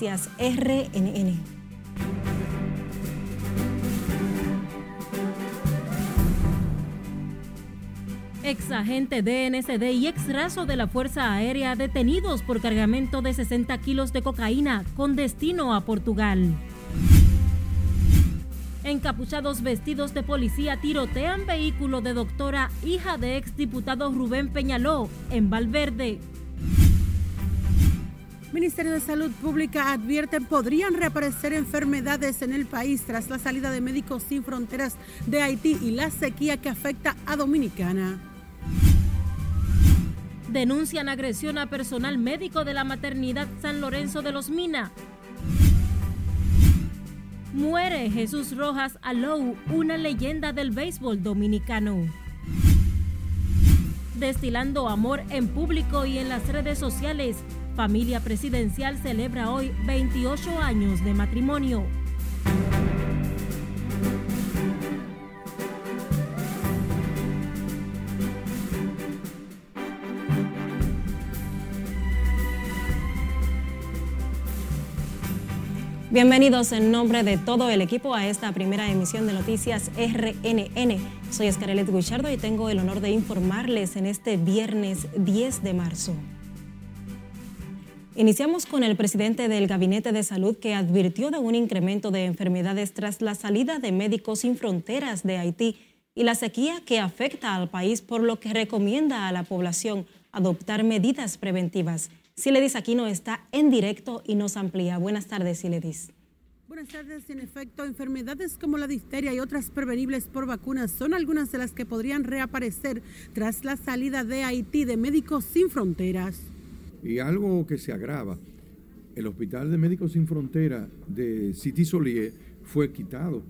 RNN. Ex agente DNCD y ex raso de la Fuerza Aérea detenidos por cargamento de 60 kilos de cocaína con destino a Portugal. Encapuchados vestidos de policía tirotean vehículo de doctora, hija de exdiputado Rubén Peñaló, en Valverde. Ministerio de Salud Pública advierte podrían reaparecer enfermedades en el país tras la salida de Médicos Sin Fronteras de Haití y la sequía que afecta a Dominicana. Denuncian agresión a personal médico de la maternidad San Lorenzo de los Mina. Muere Jesús Rojas Alou, una leyenda del béisbol dominicano. Destilando amor en público y en las redes sociales, familia presidencial celebra hoy 28 años de matrimonio. Bienvenidos en nombre de todo el equipo a esta primera emisión de Noticias RNN. Soy Escarelet Guichardo y tengo el honor de informarles en este viernes 10 de marzo. Iniciamos con el presidente del Gabinete de Salud que advirtió de un incremento de enfermedades tras la salida de Médicos Sin Fronteras de Haití y la sequía que afecta al país, por lo que recomienda a la población adoptar medidas preventivas. Siledis Aquino está en directo y nos amplía. Buenas tardes, Siledis. Buenas tardes. En efecto, enfermedades como la difteria y otras prevenibles por vacunas son algunas de las que podrían reaparecer tras la salida de Haití de Médicos Sin Fronteras. Y algo que se agrava, el Hospital de Médicos Sin Fronteras de City Solier fue quitado.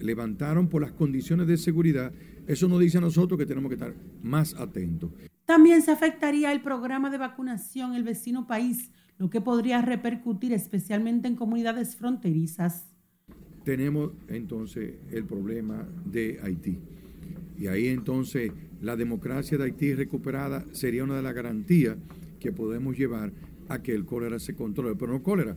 Levantaron por las condiciones de seguridad. Eso nos dice a nosotros que tenemos que estar más atentos. También se afectaría el programa de vacunación el vecino país, lo que podría repercutir especialmente en comunidades fronterizas. Tenemos entonces el problema de Haití. Y ahí entonces la democracia de Haití recuperada sería una de las garantías que podemos llevar a que el cólera se controle. Pero no cólera,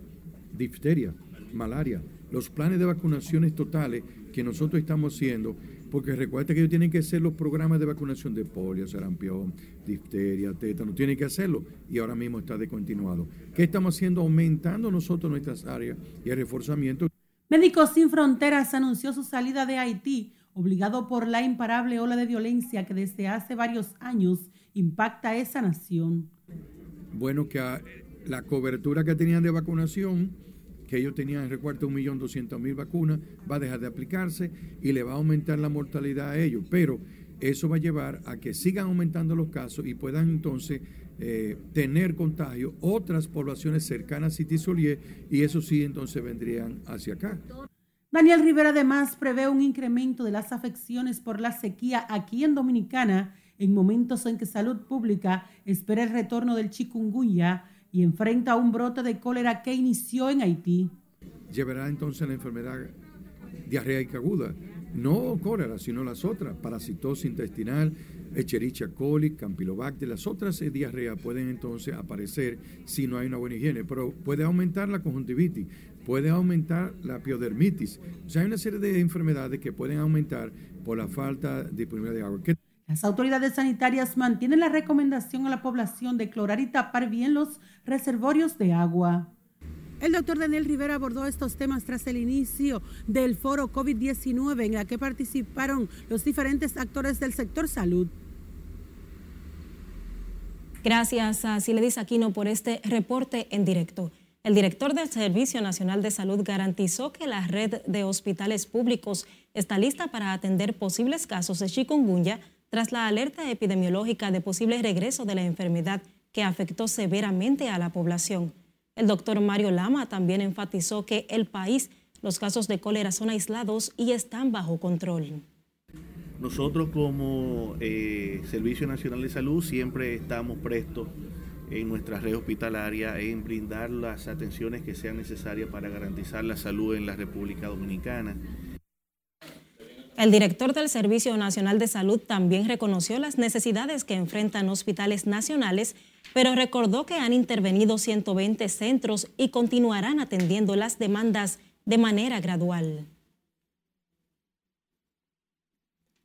difteria, malaria. Los planes de vacunaciones totales que nosotros estamos haciendo porque recuerda que ellos tienen que hacer los programas de vacunación de polio, sarampión, difteria, tétano, tienen que hacerlo y ahora mismo está descontinuado. ¿Qué estamos haciendo? Aumentando nosotros nuestras áreas y el reforzamiento. Médicos Sin Fronteras anunció su salida de Haití, obligado por la imparable ola de violencia que desde hace varios años impacta a esa nación. Bueno, que la cobertura que tenían de vacunación que ellos tenían en recuerdo 1.200.000 vacunas, va a dejar de aplicarse y le va a aumentar la mortalidad a ellos. Pero eso va a llevar a que sigan aumentando los casos y puedan entonces eh, tener contagio otras poblaciones cercanas a City Solier y eso sí entonces vendrían hacia acá. Daniel Rivera además prevé un incremento de las afecciones por la sequía aquí en Dominicana en momentos en que salud pública espera el retorno del chikungunya y enfrenta un brote de cólera que inició en Haití. Llevará entonces la enfermedad diarreica aguda, no cólera, sino las otras, parasitosis intestinal, Echerichia coli, Campylobacter, las otras diarreas pueden entonces aparecer si no hay una buena higiene, pero puede aumentar la conjuntivitis, puede aumentar la piodermitis. O sea, hay una serie de enfermedades que pueden aumentar por la falta de disponibilidad de agua. Las autoridades sanitarias mantienen la recomendación a la población de clorar y tapar bien los reservorios de agua. El doctor Daniel Rivera abordó estos temas tras el inicio del foro COVID-19 en el que participaron los diferentes actores del sector salud. Gracias a Siledis Aquino por este reporte en directo. El director del Servicio Nacional de Salud garantizó que la red de hospitales públicos está lista para atender posibles casos de chikungunya tras la alerta epidemiológica de posible regreso de la enfermedad que afectó severamente a la población. El doctor Mario Lama también enfatizó que el país, los casos de cólera son aislados y están bajo control. Nosotros como eh, Servicio Nacional de Salud siempre estamos prestos en nuestra red hospitalaria en brindar las atenciones que sean necesarias para garantizar la salud en la República Dominicana. El director del Servicio Nacional de Salud también reconoció las necesidades que enfrentan hospitales nacionales pero recordó que han intervenido 120 centros y continuarán atendiendo las demandas de manera gradual.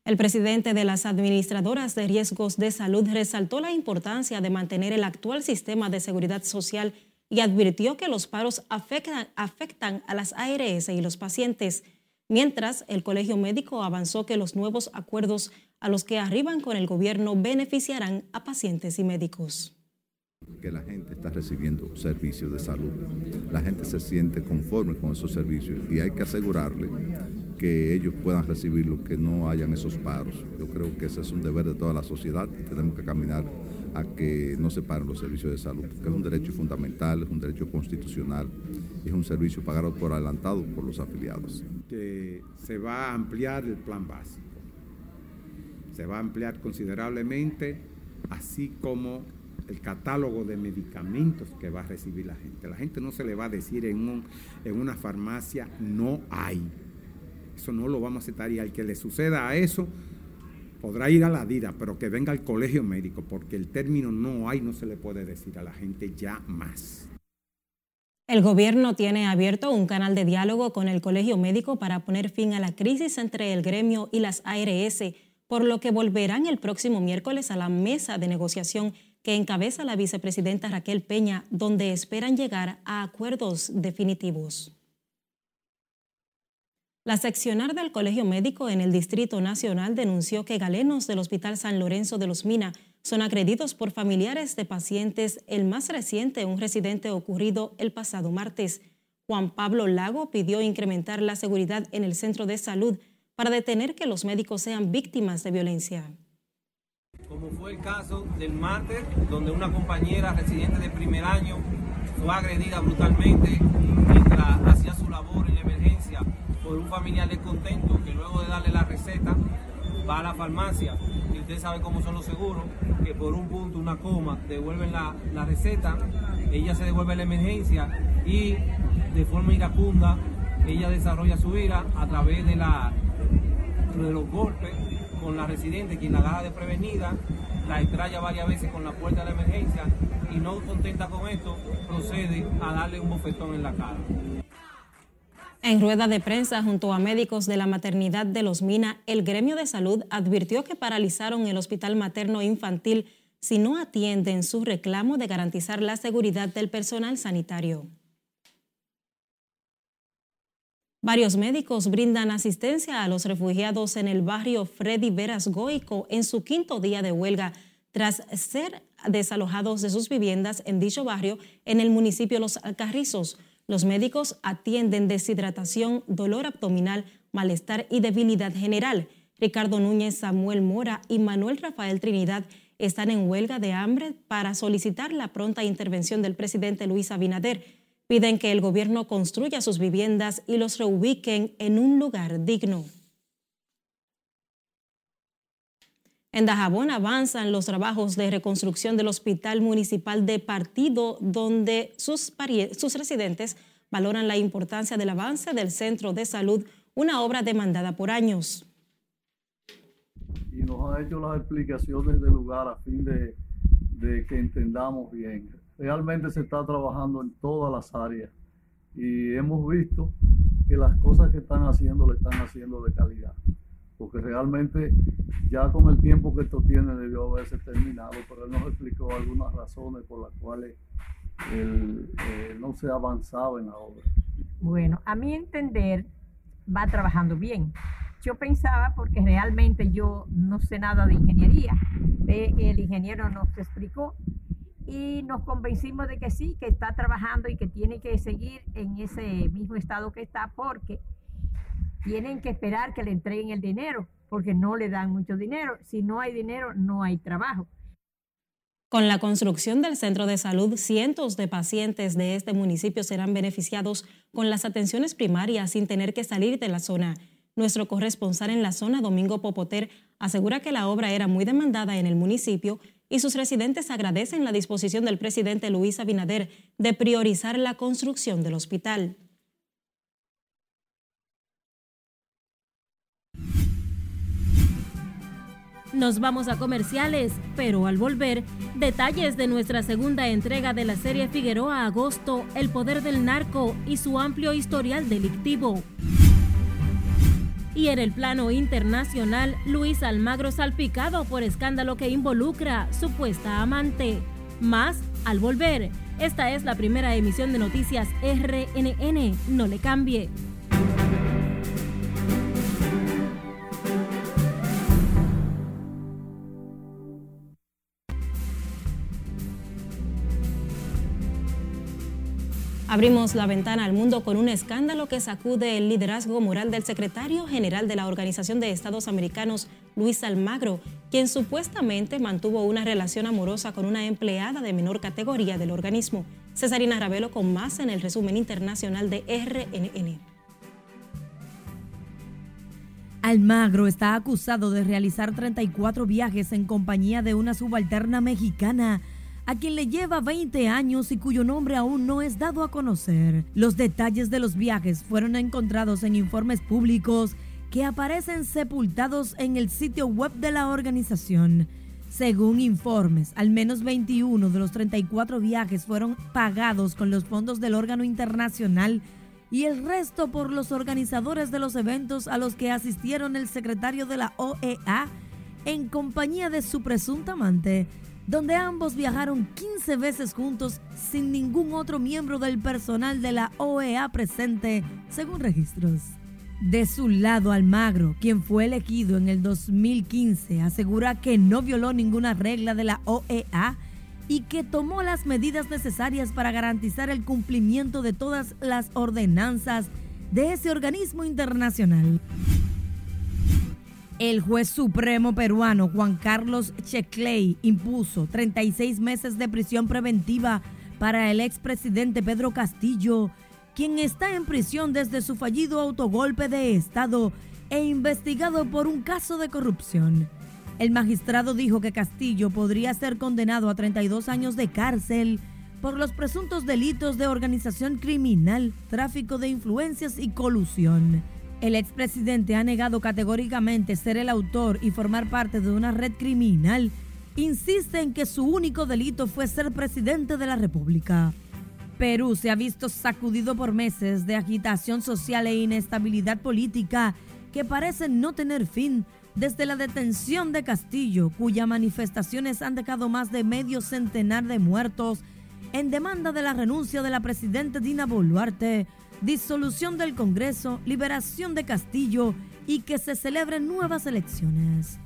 El presidente de las administradoras de riesgos de salud resaltó la importancia de mantener el actual sistema de seguridad social y advirtió que los paros afectan, a las ARS y los pacientes, mientras el Colegio Médico avanzó que los nuevos acuerdos a los que arriban con el gobierno beneficiarán a pacientes y médicos que la gente está recibiendo servicios de salud. La gente se siente conforme con esos servicios y hay que asegurarle que ellos puedan recibirlo, que no hayan esos paros. Yo creo que ese es un deber de toda la sociedad y tenemos que caminar a que no se paren los servicios de salud, que es un derecho fundamental, es un derecho constitucional es un servicio pagado por adelantado por los afiliados. Que se va a ampliar el plan básico, se va a ampliar considerablemente, así como el catálogo de medicamentos que va a recibir la gente. La gente no se le va a decir en, en una farmacia no hay. Eso no lo vamos a aceptar y al que le suceda a eso podrá ir a la DIDA, pero que venga al colegio médico, porque el término no hay no se le puede decir a la gente ya más. El gobierno tiene abierto un canal de diálogo con el colegio médico para poner fin a la crisis entre el gremio y las ARS, por lo que volverán el próximo miércoles a la mesa de negociación que encabeza la vicepresidenta Raquel Peña, donde esperan llegar a acuerdos definitivos. La seccionar del Colegio Médico en el Distrito Nacional denunció que galenos del Hospital San Lorenzo de los Mina son agredidos por familiares de pacientes, el más reciente un residente ocurrido el pasado martes. Juan Pablo Lago pidió incrementar la seguridad en el centro de salud para detener que los médicos sean víctimas de violencia como fue el caso del martes, donde una compañera residente de primer año fue agredida brutalmente mientras hacía su labor en la emergencia por un familiar descontento que luego de darle la receta va a la farmacia y usted sabe cómo son los seguros, que por un punto, una coma, devuelven la, la receta, ella se devuelve la emergencia y de forma iracunda ella desarrolla su ira a través de, la, de los golpes con la residente, quien la agarra de prevenida, la extraña varias veces con la puerta de la emergencia y no contenta con esto, procede a darle un bofetón en la cara. En rueda de prensa junto a médicos de la maternidad de Los Mina, el gremio de salud advirtió que paralizaron el hospital materno infantil si no atienden su reclamo de garantizar la seguridad del personal sanitario. Varios médicos brindan asistencia a los refugiados en el barrio Freddy Veras Goico en su quinto día de huelga tras ser desalojados de sus viviendas en dicho barrio en el municipio Los Alcarrizos. Los médicos atienden deshidratación, dolor abdominal, malestar y debilidad general. Ricardo Núñez, Samuel Mora y Manuel Rafael Trinidad están en huelga de hambre para solicitar la pronta intervención del presidente Luis Abinader Piden que el gobierno construya sus viviendas y los reubiquen en un lugar digno. En Dajabón avanzan los trabajos de reconstrucción del Hospital Municipal de Partido, donde sus, residentes valoran la importancia del avance del centro de salud, una obra demandada por años. Y nos han hecho las explicaciones del lugar a fin de, de que entendamos bien realmente se está trabajando en todas las áreas y hemos visto que las cosas que están haciendo le están haciendo de calidad. Porque realmente ya con el tiempo que esto tiene debió haberse terminado, pero él nos explicó algunas razones por las cuales él, eh, no se ha avanzado en la obra. Bueno, a mi entender va trabajando bien. Yo pensaba, porque realmente yo no sé nada de ingeniería, el ingeniero nos explicó y nos convencimos de que sí, que está trabajando y que tiene que seguir en ese mismo estado que está porque tienen que esperar que le entreguen el dinero porque no le dan mucho dinero. Si no hay dinero, no hay trabajo. Con la construcción del centro de salud, cientos de pacientes de este municipio serán beneficiados con las atenciones primarias sin tener que salir de la zona. Nuestro corresponsal en la zona, Domingo Popoter, asegura que la obra era muy demandada en el municipio y sus residentes agradecen la disposición del presidente Luis Abinader de priorizar la construcción del hospital. Nos vamos a comerciales, pero al volver, detalles de nuestra segunda entrega de la serie Figueroa Agosto, El Poder del Narco y su amplio historial delictivo. Y en el plano internacional, Luis Almagro salpicado por escándalo que involucra supuesta amante. Más al volver. Esta es la primera emisión de noticias RNN. No le cambie. Abrimos la ventana al mundo con un escándalo que sacude el liderazgo moral del secretario general de la Organización de Estados Americanos, Luis Almagro, quien supuestamente mantuvo una relación amorosa con una empleada de menor categoría del organismo. Cesarina Ravelo con más en el resumen internacional de RNN. Almagro está acusado de realizar 34 viajes en compañía de una subalterna mexicana a quien le lleva 20 años y cuyo nombre aún no es dado a conocer. Los detalles de los viajes fueron encontrados en informes públicos que aparecen sepultados en el sitio web de la organización. Según informes, al menos 21 de los 34 viajes fueron pagados con los fondos del órgano internacional y el resto por los organizadores de los eventos a los que asistieron el secretario de la OEA en compañía de su presunta amante, donde ambos viajaron 15 veces juntos sin ningún otro miembro del personal de la OEA presente, según registros. De su lado, Almagro, quien fue elegido en el 2015, asegura que no violó ninguna regla de la OEA y que tomó las medidas necesarias para garantizar el cumplimiento de todas las ordenanzas de ese organismo internacional. El juez supremo peruano Juan Carlos Checley impuso 36 meses de prisión preventiva para el expresidente Pedro Castillo, quien está en prisión desde su fallido autogolpe de Estado e investigado por un caso de corrupción. El magistrado dijo que Castillo podría ser condenado a 32 años de cárcel por los presuntos delitos de organización criminal, tráfico de influencias y colusión. El expresidente ha negado categóricamente ser el autor y formar parte de una red criminal. Insiste en que su único delito fue ser presidente de la República. Perú se ha visto sacudido por meses de agitación social e inestabilidad política que parecen no tener fin desde la detención de Castillo, cuyas manifestaciones han dejado más de medio centenar de muertos en demanda de la renuncia de la presidenta Dina Boluarte disolución del Congreso, liberación de Castillo y que se celebren nuevas elecciones.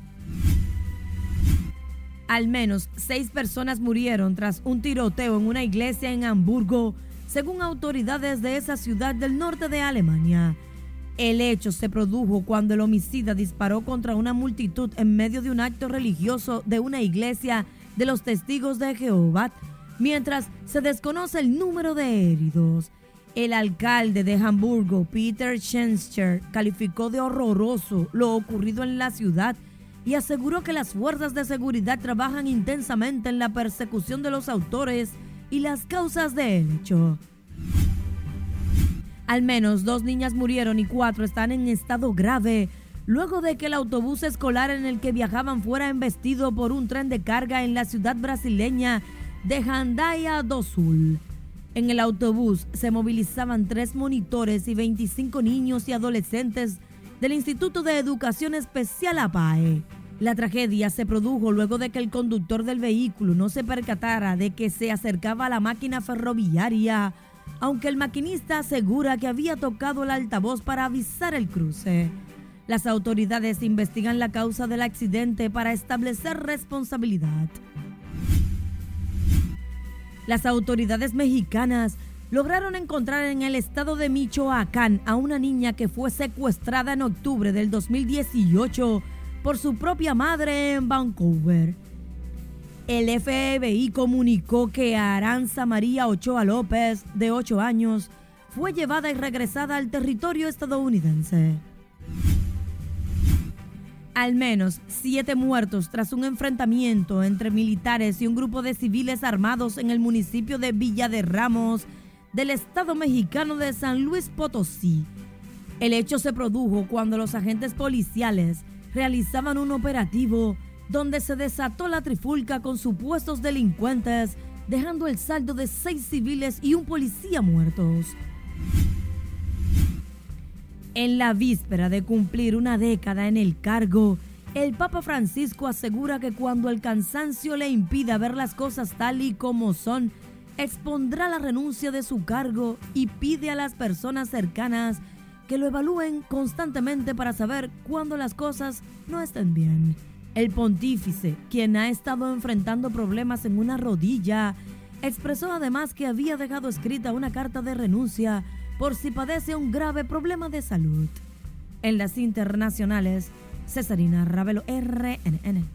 Al menos seis personas murieron tras un tiroteo en una iglesia en Hamburgo, según autoridades de esa ciudad del norte de Alemania. El hecho se produjo cuando el homicida disparó contra una multitud en medio de un acto religioso de una iglesia de los testigos de Jehová, mientras se desconoce el número de heridos. El alcalde de Hamburgo, Peter Schenscher, calificó de horroroso lo ocurrido en la ciudad y aseguró que las fuerzas de seguridad trabajan intensamente en la persecución de los autores y las causas del hecho. Al menos dos niñas murieron y cuatro están en estado grave luego de que el autobús escolar en el que viajaban fuera embestido por un tren de carga en la ciudad brasileña de Jandaia do Sul. En el autobús se movilizaban tres monitores y 25 niños y adolescentes del Instituto de Educación Especial APAE. La tragedia se produjo luego de que el conductor del vehículo no se percatara de que se acercaba a la máquina ferroviaria, aunque el maquinista asegura que había tocado el altavoz para avisar el cruce. Las autoridades investigan la causa del accidente para establecer responsabilidad. Las autoridades mexicanas lograron encontrar en el estado de Michoacán a una niña que fue secuestrada en octubre del 2018 por su propia madre en Vancouver. El FBI comunicó que Aranza María Ochoa López, de 8 años, fue llevada y regresada al territorio estadounidense al menos siete muertos tras un enfrentamiento entre militares y un grupo de civiles armados en el municipio de Villa de Ramos del estado mexicano de San Luis Potosí. El hecho se produjo cuando los agentes policiales realizaban un operativo donde se desató la trifulca con supuestos delincuentes, dejando el saldo de seis civiles y un policía muertos. En la víspera de cumplir una década en el cargo, el Papa Francisco asegura que cuando el cansancio le impida ver las cosas tal y como son, expondrá la renuncia de su cargo y pide a las personas cercanas que lo evalúen constantemente para saber cuándo las cosas no estén bien. El pontífice, quien ha estado enfrentando problemas en una rodilla, expresó además que había dejado escrita una carta de renuncia por si padece un grave problema de salud. En las internacionales, Cesarina Ravelo, RNN.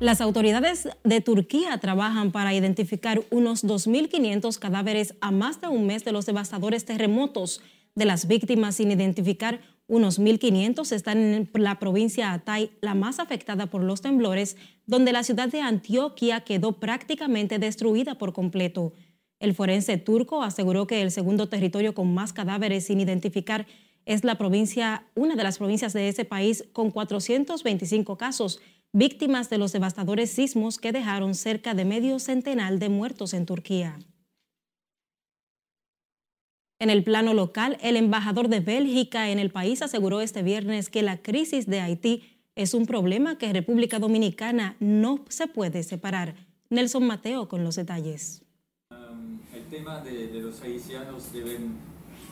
Las autoridades de Turquía trabajan para identificar unos 2.500 cadáveres a más de un mes de los devastadores terremotos. De las víctimas sin identificar, unos 1.500 están en la provincia Atay, la más afectada por los temblores, donde la ciudad de Antioquia quedó prácticamente destruida por completo. El forense turco aseguró que el segundo territorio con más cadáveres sin identificar es la provincia, una de las provincias de ese país con 425 casos, víctimas de los devastadores sismos que dejaron cerca de medio centenar de muertos en Turquía. En el plano local, el embajador de Bélgica en el país aseguró este viernes que la crisis de Haití es un problema que República Dominicana no se puede separar. Nelson Mateo con los detalles. Tema de, de los haitianos deben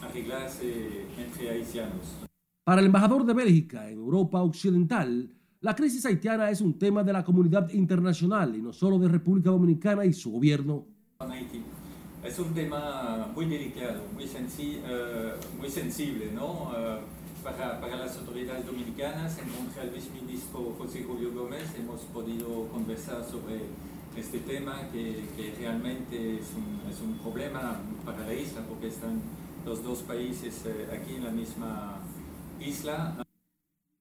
arreglarse entre haitianos. Para el embajador de Bélgica en Europa Occidental, la crisis haitiana es un tema de la comunidad internacional y no solo de República Dominicana y su gobierno. Es un tema muy delicado, muy, sensi uh, muy sensible ¿no? Uh, para, para, las autoridades dominicanas. En el viceministro José Julio Gómez hemos podido conversar sobre este tema que, que realmente es un, es un problema para la isla porque están los dos países eh, aquí en la misma isla.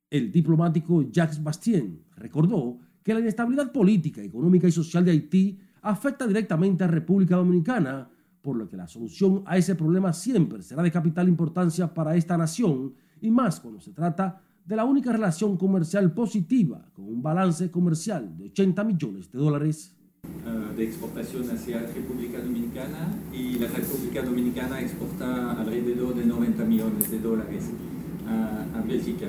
El diplomático Jacques Bastien recordó que la inestabilidad política, económica y social de Haití afecta directamente a República Dominicana, por lo que la solución a ese problema siempre será de capital importancia para esta nación y más cuando se trata de la única relación comercial positiva con un balance comercial de 80 millones de dólares. Eh, de exportación hacia República Dominicana y la República Dominicana exporta alrededor de 90 millones de dólares a, a Bélgica.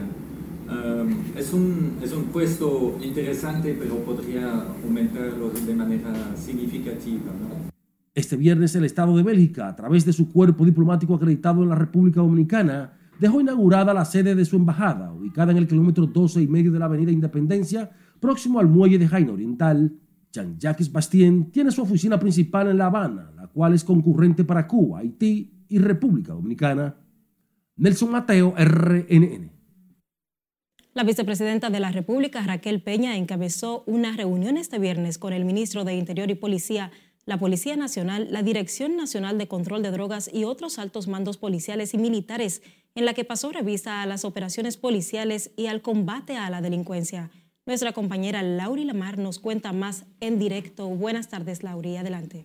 Um, es, un, es un puesto interesante, pero podría aumentarlo de manera significativa. ¿no? Este viernes el Estado de Bélgica, a través de su cuerpo diplomático acreditado en la República Dominicana, dejó inaugurada la sede de su embajada, ubicada en el kilómetro 12 y medio de la Avenida Independencia, próximo al muelle de Jaina Oriental, Jean-Jacques Bastien tiene su oficina principal en La Habana, la cual es concurrente para Cuba, Haití y República Dominicana. Nelson Mateo, RNN. La vicepresidenta de la República, Raquel Peña, encabezó una reunión este viernes con el ministro de Interior y Policía, la Policía Nacional, la Dirección Nacional de Control de Drogas y otros altos mandos policiales y militares, en la que pasó revista a las operaciones policiales y al combate a la delincuencia. Nuestra compañera Lauri Lamar nos cuenta más en directo. Buenas tardes, Lauri. Adelante.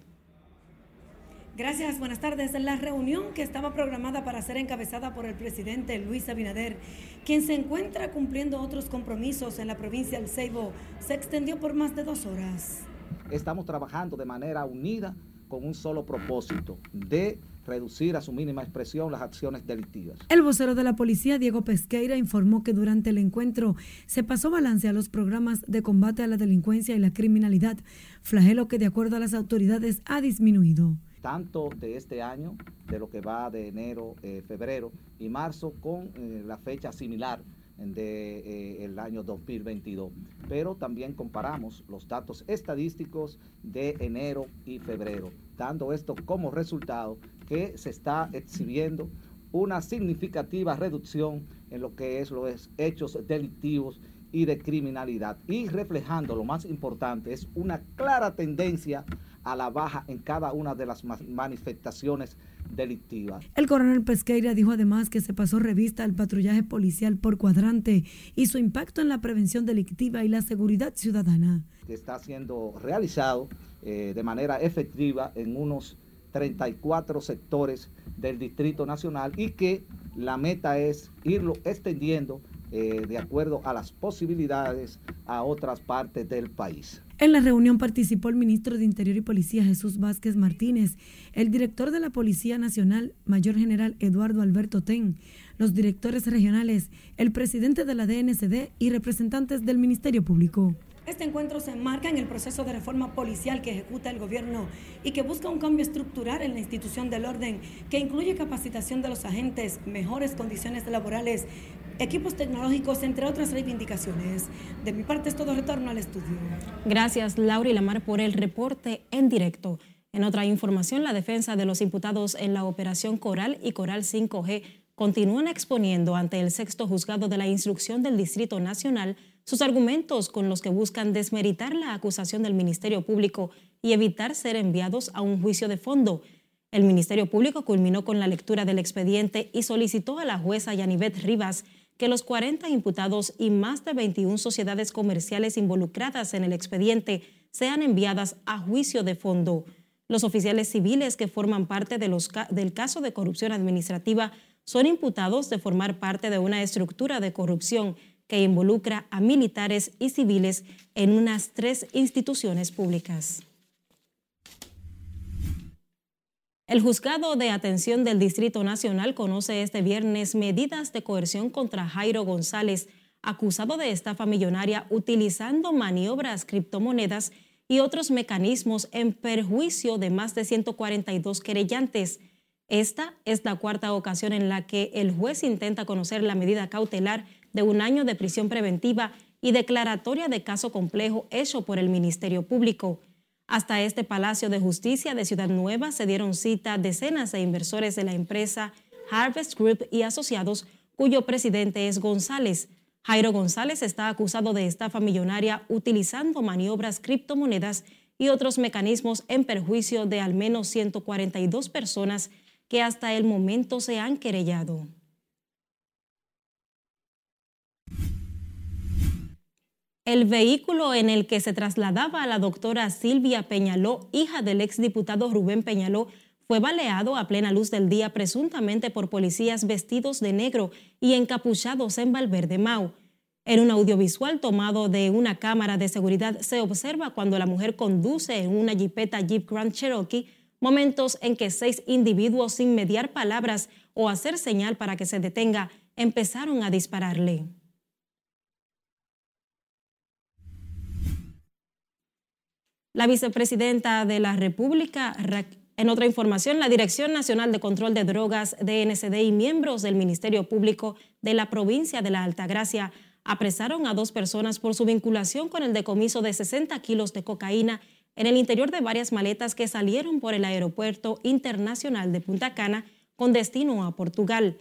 Gracias, buenas tardes. La reunión que estaba programada para ser encabezada por el presidente Luis Abinader, quien se encuentra cumpliendo otros compromisos en la provincia del Ceibo, se extendió por más de dos horas. Estamos trabajando de manera unida con un solo propósito, de reducir a su mínima expresión las acciones delictivas. El vocero de la policía, Diego Pesqueira, informó que durante el encuentro se pasó balance a los programas de combate a la delincuencia y la criminalidad, flagelo que de acuerdo a las autoridades ha disminuido. Tanto de este año, de lo que va de enero, eh, febrero y marzo, con eh, la fecha similar del de, eh, año 2022. Pero también comparamos los datos estadísticos de enero y febrero, dando esto como resultado que se está exhibiendo una significativa reducción en lo que es los hechos delictivos y de criminalidad y reflejando lo más importante es una clara tendencia a la baja en cada una de las manifestaciones delictivas. El coronel Pesqueira dijo además que se pasó revista al patrullaje policial por cuadrante y su impacto en la prevención delictiva y la seguridad ciudadana. Que está siendo realizado eh, de manera efectiva en unos 34 sectores del Distrito Nacional y que la meta es irlo extendiendo eh, de acuerdo a las posibilidades a otras partes del país. En la reunión participó el ministro de Interior y Policía Jesús Vázquez Martínez, el director de la Policía Nacional, Mayor General Eduardo Alberto Ten, los directores regionales, el presidente de la DNCD y representantes del Ministerio Público. Este encuentro se enmarca en el proceso de reforma policial que ejecuta el gobierno y que busca un cambio estructural en la institución del orden que incluye capacitación de los agentes, mejores condiciones laborales, equipos tecnológicos, entre otras reivindicaciones. De mi parte es todo retorno al estudio. Gracias, Laura y Lamar, por el reporte en directo. En otra información, la defensa de los imputados en la operación Coral y Coral 5G continúan exponiendo ante el sexto juzgado de la instrucción del Distrito Nacional sus argumentos con los que buscan desmeritar la acusación del Ministerio Público y evitar ser enviados a un juicio de fondo. El Ministerio Público culminó con la lectura del expediente y solicitó a la jueza Yanivet Rivas que los 40 imputados y más de 21 sociedades comerciales involucradas en el expediente sean enviadas a juicio de fondo. Los oficiales civiles que forman parte del caso de corrupción administrativa son imputados de formar parte de una estructura de corrupción que involucra a militares y civiles en unas tres instituciones públicas. El juzgado de atención del Distrito Nacional conoce este viernes medidas de coerción contra Jairo González, acusado de estafa millonaria utilizando maniobras, criptomonedas y otros mecanismos en perjuicio de más de 142 querellantes. Esta es la cuarta ocasión en la que el juez intenta conocer la medida cautelar de un año de prisión preventiva y declaratoria de caso complejo hecho por el Ministerio Público. Hasta este Palacio de Justicia de Ciudad Nueva se dieron cita decenas de inversores de la empresa Harvest Group y asociados, cuyo presidente es González. Jairo González está acusado de estafa millonaria utilizando maniobras criptomonedas y otros mecanismos en perjuicio de al menos 142 personas que hasta el momento se han querellado. El vehículo en el que se trasladaba a la doctora Silvia Peñaló, hija del exdiputado Rubén Peñaló, fue baleado a plena luz del día presuntamente por policías vestidos de negro y encapuchados en Valverde Mau. En un audiovisual tomado de una cámara de seguridad se observa cuando la mujer conduce en una jipeta Jeep Grand Cherokee momentos en que seis individuos sin mediar palabras o hacer señal para que se detenga empezaron a dispararle. La vicepresidenta de la República, en otra información, la Dirección Nacional de Control de Drogas, DNCD y miembros del Ministerio Público de la provincia de la Altagracia apresaron a dos personas por su vinculación con el decomiso de 60 kilos de cocaína en el interior de varias maletas que salieron por el Aeropuerto Internacional de Punta Cana con destino a Portugal.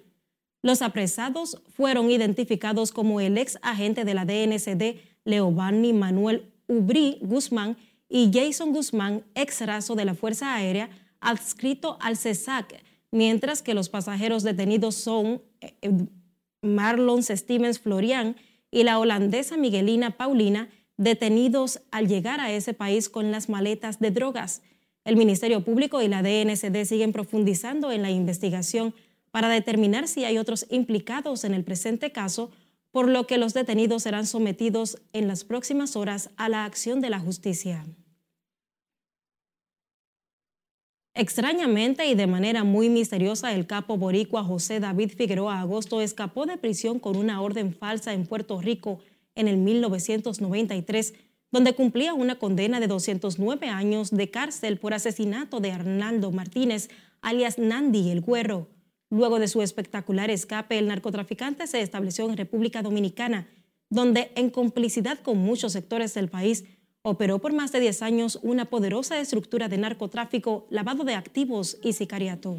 Los apresados fueron identificados como el ex agente de la DNCD, Leovanni Manuel Ubrí Guzmán, y Jason Guzmán, ex raso de la Fuerza Aérea, adscrito al CESAC, mientras que los pasajeros detenidos son eh, eh, Marlon Stevens Florian y la holandesa Miguelina Paulina, detenidos al llegar a ese país con las maletas de drogas. El Ministerio Público y la DNCD siguen profundizando en la investigación para determinar si hay otros implicados en el presente caso por lo que los detenidos serán sometidos en las próximas horas a la acción de la justicia. Extrañamente y de manera muy misteriosa, el capo boricua José David Figueroa Agosto escapó de prisión con una orden falsa en Puerto Rico en el 1993, donde cumplía una condena de 209 años de cárcel por asesinato de Arnaldo Martínez, alias Nandi el Güero. Luego de su espectacular escape, el narcotraficante se estableció en República Dominicana, donde en complicidad con muchos sectores del país operó por más de 10 años una poderosa estructura de narcotráfico, lavado de activos y sicariato.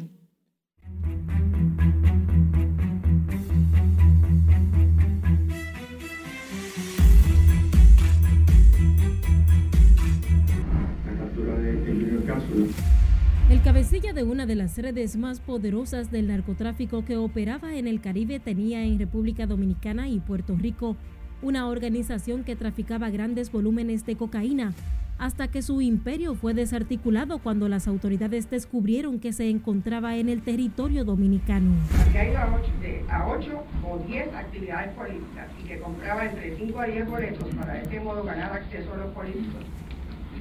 Cabecilla de una de las redes más poderosas del narcotráfico que operaba en el Caribe tenía en República Dominicana y Puerto Rico una organización que traficaba grandes volúmenes de cocaína, hasta que su imperio fue desarticulado cuando las autoridades descubrieron que se encontraba en el territorio dominicano. Que ha ido a 8 o 10 actividades políticas y que compraba entre 5 a 10 boletos para de este modo ganar acceso a los políticos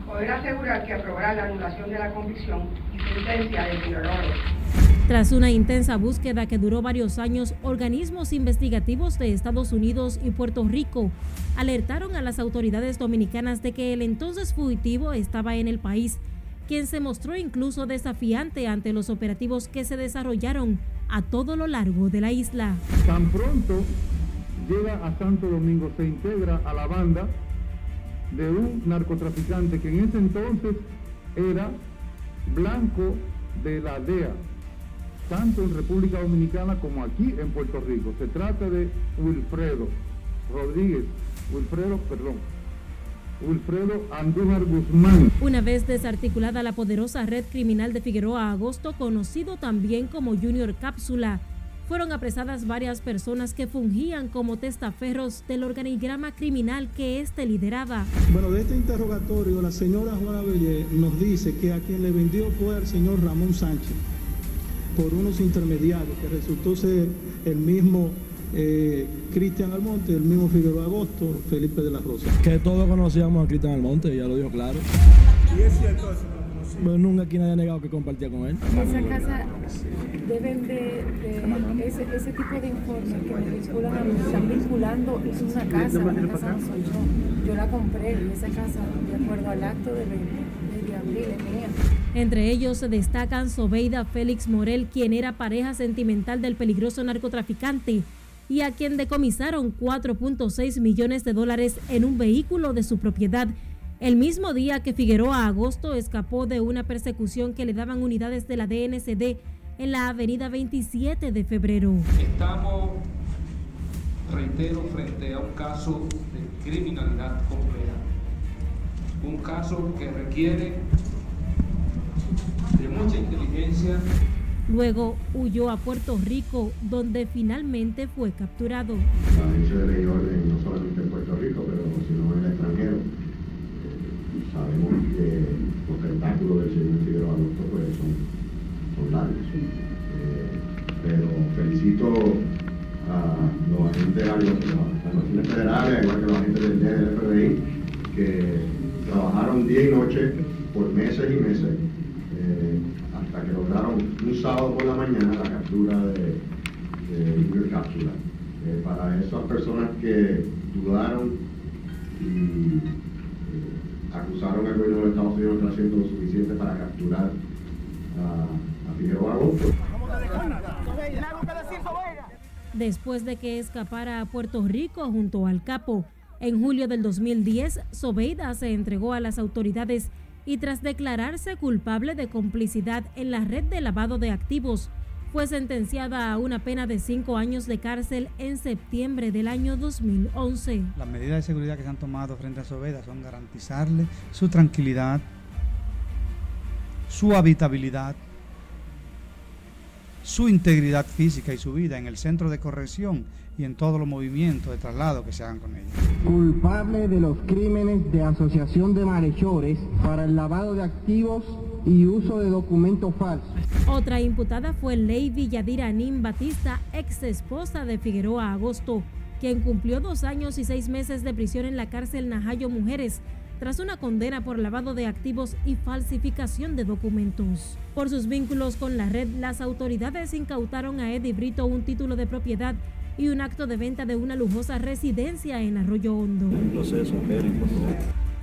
poder asegurar que aprobará la anulación de la convicción y sentencia del violador. Tras una intensa búsqueda que duró varios años, organismos investigativos de Estados Unidos y Puerto Rico alertaron a las autoridades dominicanas de que el entonces fugitivo estaba en el país, quien se mostró incluso desafiante ante los operativos que se desarrollaron a todo lo largo de la isla. Tan pronto llega a Santo Domingo, se integra a la banda de un narcotraficante que en ese entonces era blanco de la DEA, tanto en República Dominicana como aquí en Puerto Rico. Se trata de Wilfredo Rodríguez, Wilfredo, perdón, Wilfredo Andújar Guzmán. Una vez desarticulada la poderosa red criminal de Figueroa Agosto, conocido también como Junior Cápsula, fueron apresadas varias personas que fungían como testaferros del organigrama criminal que éste lideraba. Bueno, de este interrogatorio, la señora Juana Bellé nos dice que a quien le vendió fue al señor Ramón Sánchez por unos intermediarios, que resultó ser el mismo eh, Cristian Almonte, el mismo Figueroa Agosto, Felipe de la Rosa. Que todos conocíamos a Cristian Almonte, ya lo dijo claro. ¿Y es cierto eso? Pero nunca aquí nadie ha negado que compartía con él. Esa casa deben de, ese, ese, tipo de informes que me vinculan a mí, están vinculando, es una casa, la casa no soy yo. Yo la compré y esa casa, de acuerdo al acto de, de, de abril, es mía. Entre ellos se destacan Sobeida Félix Morel, quien era pareja sentimental del peligroso narcotraficante y a quien decomisaron 4.6 millones de dólares en un vehículo de su propiedad. El mismo día que Figueroa Agosto escapó de una persecución que le daban unidades de la DNCD en la avenida 27 de febrero. Estamos, reitero, frente a un caso de criminalidad compleja. Un caso que requiere de mucha inteligencia. Luego huyó a Puerto Rico, donde finalmente fue capturado. La agentes, a las naciones federales, igual que los agentes del del FBI, que trabajaron día y noche por meses y meses eh, hasta que lograron un sábado por la mañana la captura de, de Cápsula. Eh, para esas personas que dudaron y eh, acusaron al gobierno de Estados Unidos de estar haciendo lo suficiente para capturar a, a Figueroa Agosto. Después de que escapara a Puerto Rico junto al capo, en julio del 2010, Sobeida se entregó a las autoridades y tras declararse culpable de complicidad en la red de lavado de activos, fue sentenciada a una pena de cinco años de cárcel en septiembre del año 2011. Las medidas de seguridad que se han tomado frente a Sobeida son garantizarle su tranquilidad, su habitabilidad, su integridad física y su vida en el centro de corrección y en todos los movimientos de traslado que se hagan con ella. Culpable de los crímenes de asociación de malhechores para el lavado de activos y uso de documentos falsos. Otra imputada fue Lady Yadira Nim Batista, ex esposa de Figueroa Agosto, quien cumplió dos años y seis meses de prisión en la cárcel Najayo Mujeres tras una condena por lavado de activos y falsificación de documentos. Por sus vínculos con la red, las autoridades incautaron a Eddie Brito un título de propiedad y un acto de venta de una lujosa residencia en Arroyo Hondo.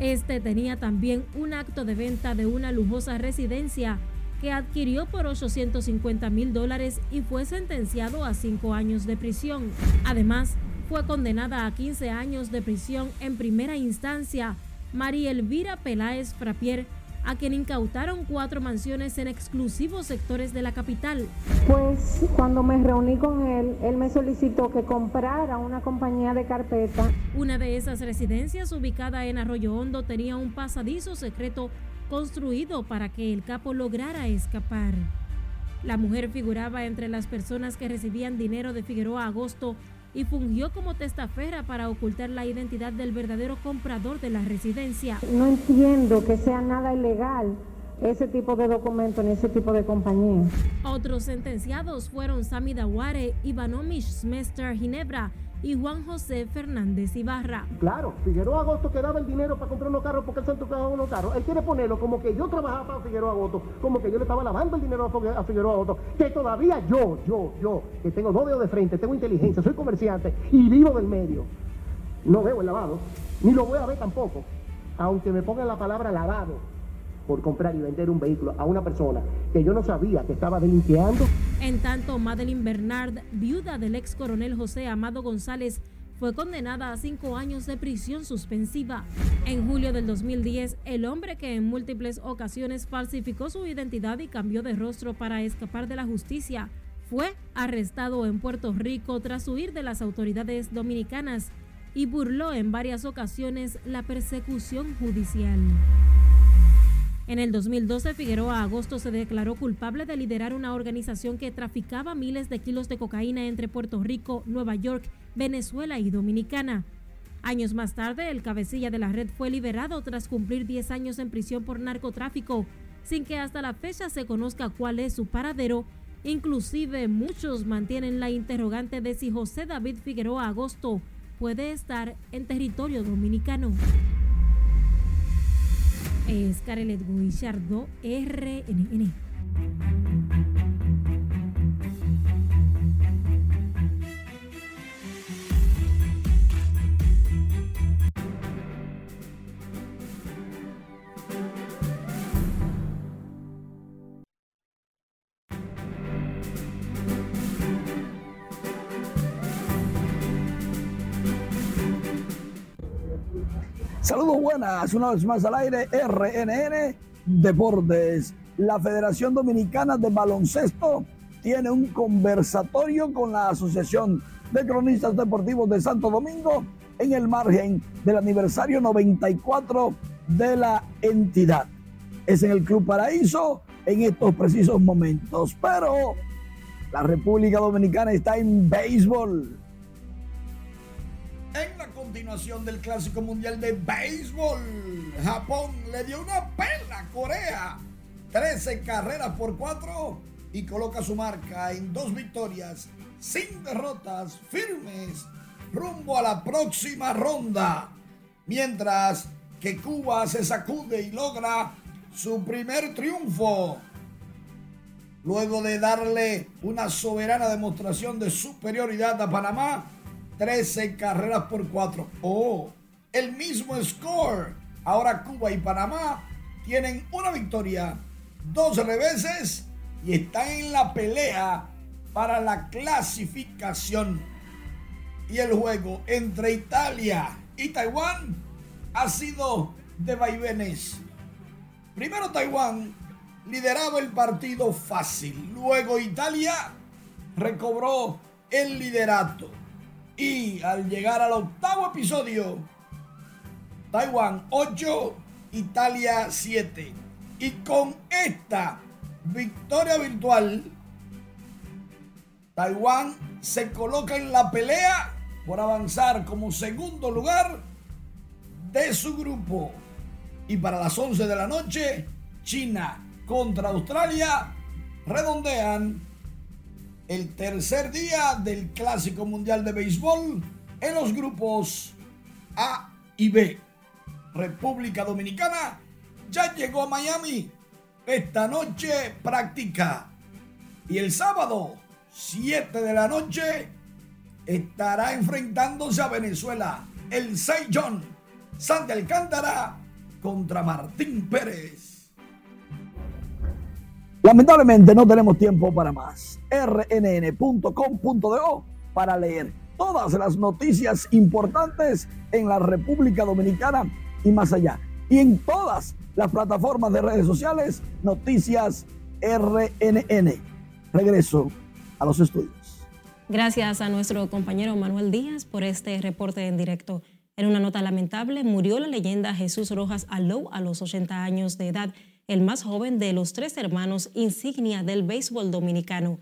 Este tenía también un acto de venta de una lujosa residencia que adquirió por 850 mil dólares y fue sentenciado a cinco años de prisión. Además, fue condenada a 15 años de prisión en primera instancia María Elvira Peláez Frapier, a quien incautaron cuatro mansiones en exclusivos sectores de la capital. Pues cuando me reuní con él, él me solicitó que comprara una compañía de carpeta. Una de esas residencias ubicada en Arroyo Hondo tenía un pasadizo secreto construido para que el capo lograra escapar. La mujer figuraba entre las personas que recibían dinero de Figueroa Agosto y fungió como testaferra para ocultar la identidad del verdadero comprador de la residencia. No entiendo que sea nada ilegal ese tipo de documento en ese tipo de compañía. Otros sentenciados fueron Sami Daware, Ivanomish Smester Ginebra y Juan José Fernández Ibarra. Claro, Figueroa Agosto que daba el dinero para comprar unos carros porque él se tocaba unos carros. Él quiere ponerlo como que yo trabajaba para Figueroa Agosto, como que yo le estaba lavando el dinero a Figueroa Agosto, que todavía yo, yo, yo, que tengo dos dedos de frente, tengo inteligencia, soy comerciante y vivo del medio, no veo el lavado, ni lo voy a ver tampoco, aunque me pongan la palabra lavado por comprar y vender un vehículo a una persona que yo no sabía que estaba delinqueando. En tanto, Madeline Bernard, viuda del ex coronel José Amado González, fue condenada a cinco años de prisión suspensiva. En julio del 2010, el hombre que en múltiples ocasiones falsificó su identidad y cambió de rostro para escapar de la justicia, fue arrestado en Puerto Rico tras huir de las autoridades dominicanas y burló en varias ocasiones la persecución judicial. En el 2012, Figueroa Agosto se declaró culpable de liderar una organización que traficaba miles de kilos de cocaína entre Puerto Rico, Nueva York, Venezuela y Dominicana. Años más tarde, el cabecilla de la red fue liberado tras cumplir 10 años en prisión por narcotráfico, sin que hasta la fecha se conozca cuál es su paradero. Inclusive muchos mantienen la interrogante de si José David Figueroa Agosto puede estar en territorio dominicano es Carelet Guillardo, RNN. Saludos buenas, una vez más al aire, RNN Deportes. La Federación Dominicana de Baloncesto tiene un conversatorio con la Asociación de Cronistas Deportivos de Santo Domingo en el margen del aniversario 94 de la entidad. Es en el Club Paraíso en estos precisos momentos, pero la República Dominicana está en béisbol continuación del Clásico Mundial de Béisbol, Japón le dio una pela a Corea. 13 carreras por 4 y coloca su marca en dos victorias, sin derrotas, firmes, rumbo a la próxima ronda. Mientras que Cuba se sacude y logra su primer triunfo. Luego de darle una soberana demostración de superioridad a Panamá, 13 carreras por 4. Oh, el mismo score. Ahora Cuba y Panamá tienen una victoria, dos reveses y están en la pelea para la clasificación. Y el juego entre Italia y Taiwán ha sido de vaivenes. Primero Taiwán lideraba el partido fácil. Luego Italia recobró el liderato. Y al llegar al octavo episodio, Taiwán 8, Italia 7. Y con esta victoria virtual, Taiwán se coloca en la pelea por avanzar como segundo lugar de su grupo. Y para las 11 de la noche, China contra Australia redondean el tercer día del Clásico Mundial de Béisbol en los grupos A y B. República Dominicana ya llegó a Miami. Esta noche práctica. Y el sábado, 7 de la noche, estará enfrentándose a Venezuela. El 6 John Santi Alcántara contra Martín Pérez. Lamentablemente no tenemos tiempo para más. rnn.com.do para leer todas las noticias importantes en la República Dominicana y más allá. Y en todas las plataformas de redes sociales, Noticias RNN. Regreso a los estudios. Gracias a nuestro compañero Manuel Díaz por este reporte en directo. En una nota lamentable, murió la leyenda Jesús Rojas Alou a los 80 años de edad el más joven de los tres hermanos insignia del béisbol dominicano.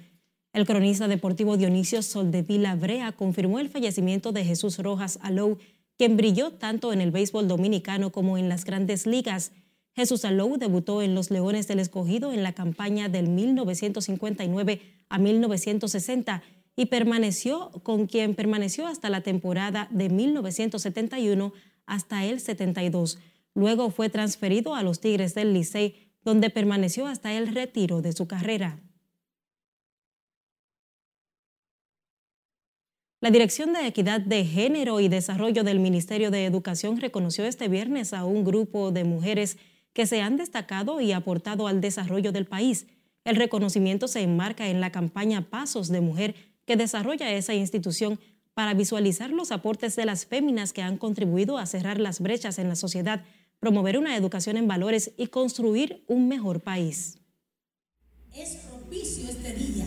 El cronista deportivo Dionisio Soldevila Brea confirmó el fallecimiento de Jesús Rojas Alou, quien brilló tanto en el béisbol dominicano como en las grandes ligas. Jesús Alou debutó en los Leones del Escogido en la campaña del 1959 a 1960 y permaneció con quien permaneció hasta la temporada de 1971 hasta el 72. Luego fue transferido a los Tigres del Licey, donde permaneció hasta el retiro de su carrera. La Dirección de Equidad de Género y Desarrollo del Ministerio de Educación reconoció este viernes a un grupo de mujeres que se han destacado y aportado al desarrollo del país. El reconocimiento se enmarca en la campaña Pasos de Mujer que desarrolla esa institución para visualizar los aportes de las féminas que han contribuido a cerrar las brechas en la sociedad, promover una educación en valores y construir un mejor país. Es propicio este día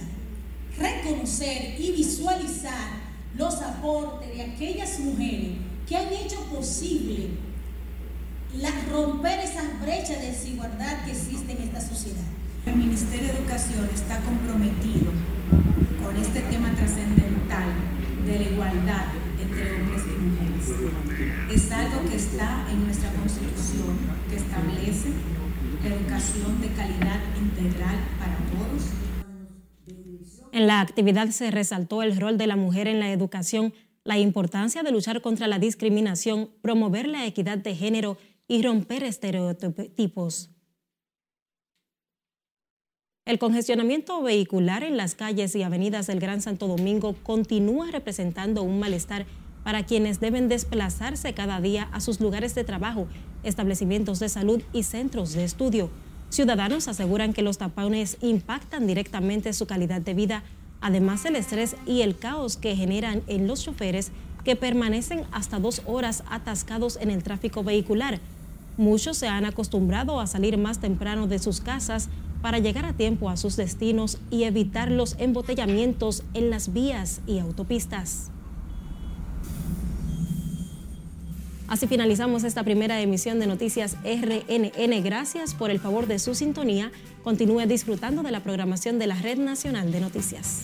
reconocer y visualizar los aportes de aquellas mujeres que han hecho posible la, romper esas brechas de desigualdad que existen en esta sociedad. El Ministerio de Educación está comprometido con este tema trascendental de la igualdad entre hombres y mujeres. Es algo que está en nuestra Constitución, que establece educación de calidad integral para todos. En la actividad se resaltó el rol de la mujer en la educación, la importancia de luchar contra la discriminación, promover la equidad de género y romper estereotipos. El congestionamiento vehicular en las calles y avenidas del Gran Santo Domingo continúa representando un malestar para quienes deben desplazarse cada día a sus lugares de trabajo, establecimientos de salud y centros de estudio. Ciudadanos aseguran que los tapones impactan directamente su calidad de vida, además el estrés y el caos que generan en los choferes que permanecen hasta dos horas atascados en el tráfico vehicular. Muchos se han acostumbrado a salir más temprano de sus casas para llegar a tiempo a sus destinos y evitar los embotellamientos en las vías y autopistas. Así finalizamos esta primera emisión de Noticias RNN. Gracias por el favor de su sintonía. Continúe disfrutando de la programación de la Red Nacional de Noticias.